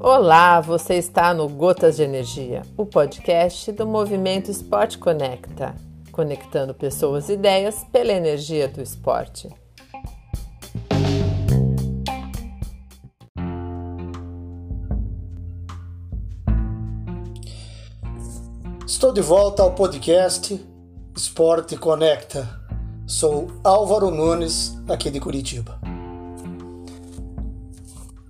Olá, você está no Gotas de Energia, o podcast do Movimento Esporte Conecta, conectando pessoas e ideias pela energia do esporte. Estou de volta ao podcast Esporte Conecta. Sou Álvaro Nunes, aqui de Curitiba.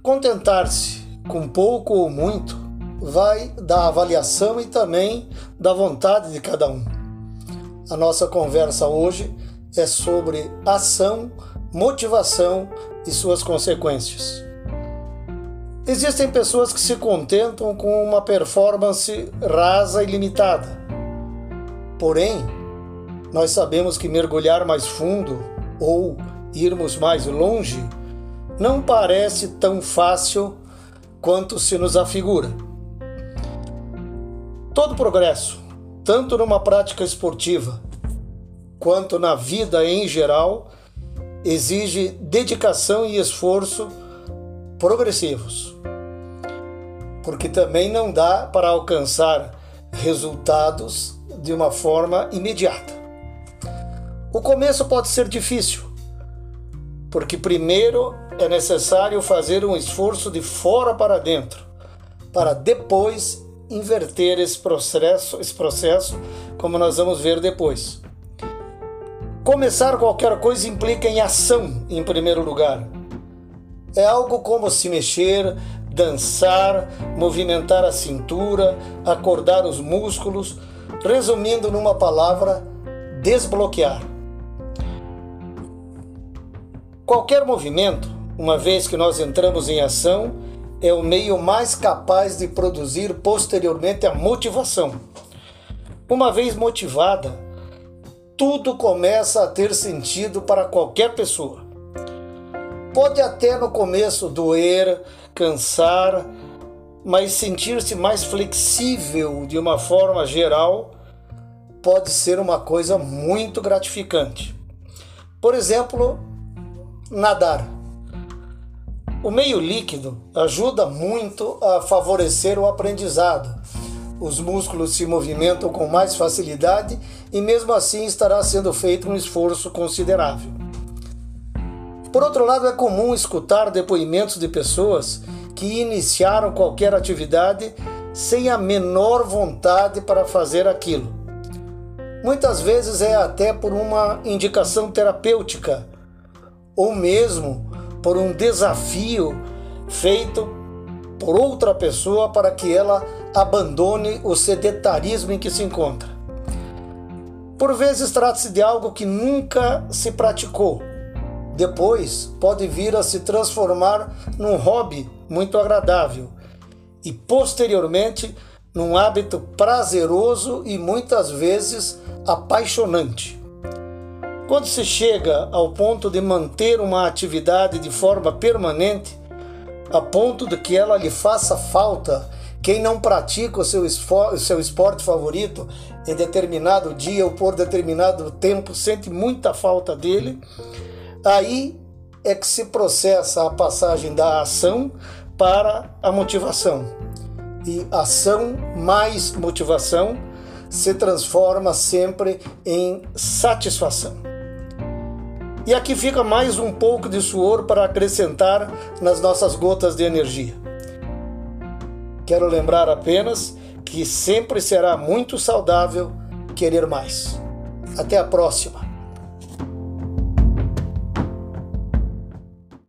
Contentar-se com pouco ou muito vai da avaliação e também da vontade de cada um. A nossa conversa hoje é sobre ação, motivação e suas consequências. Existem pessoas que se contentam com uma performance rasa e limitada. Porém, nós sabemos que mergulhar mais fundo ou irmos mais longe não parece tão fácil quanto se nos afigura. Todo progresso, tanto numa prática esportiva quanto na vida em geral, exige dedicação e esforço progressivos. Porque também não dá para alcançar resultados de uma forma imediata. O começo pode ser difícil, porque primeiro é necessário fazer um esforço de fora para dentro, para depois inverter esse processo, esse processo, como nós vamos ver depois. Começar qualquer coisa implica em ação, em primeiro lugar. É algo como se mexer, dançar, movimentar a cintura, acordar os músculos, resumindo numa palavra, desbloquear. Qualquer movimento uma vez que nós entramos em ação, é o meio mais capaz de produzir posteriormente a motivação. Uma vez motivada, tudo começa a ter sentido para qualquer pessoa. Pode até no começo doer, cansar, mas sentir-se mais flexível de uma forma geral pode ser uma coisa muito gratificante. Por exemplo, nadar. O meio líquido ajuda muito a favorecer o aprendizado. Os músculos se movimentam com mais facilidade e, mesmo assim, estará sendo feito um esforço considerável. Por outro lado, é comum escutar depoimentos de pessoas que iniciaram qualquer atividade sem a menor vontade para fazer aquilo. Muitas vezes é até por uma indicação terapêutica ou mesmo por um desafio feito por outra pessoa para que ela abandone o sedentarismo em que se encontra. Por vezes trata-se de algo que nunca se praticou. Depois pode vir a se transformar num hobby muito agradável e posteriormente num hábito prazeroso e muitas vezes apaixonante. Quando se chega ao ponto de manter uma atividade de forma permanente, a ponto de que ela lhe faça falta, quem não pratica o seu, seu esporte favorito em determinado dia ou por determinado tempo sente muita falta dele, aí é que se processa a passagem da ação para a motivação. E ação mais motivação se transforma sempre em satisfação. E aqui fica mais um pouco de suor para acrescentar nas nossas gotas de energia. Quero lembrar apenas que sempre será muito saudável querer mais. Até a próxima!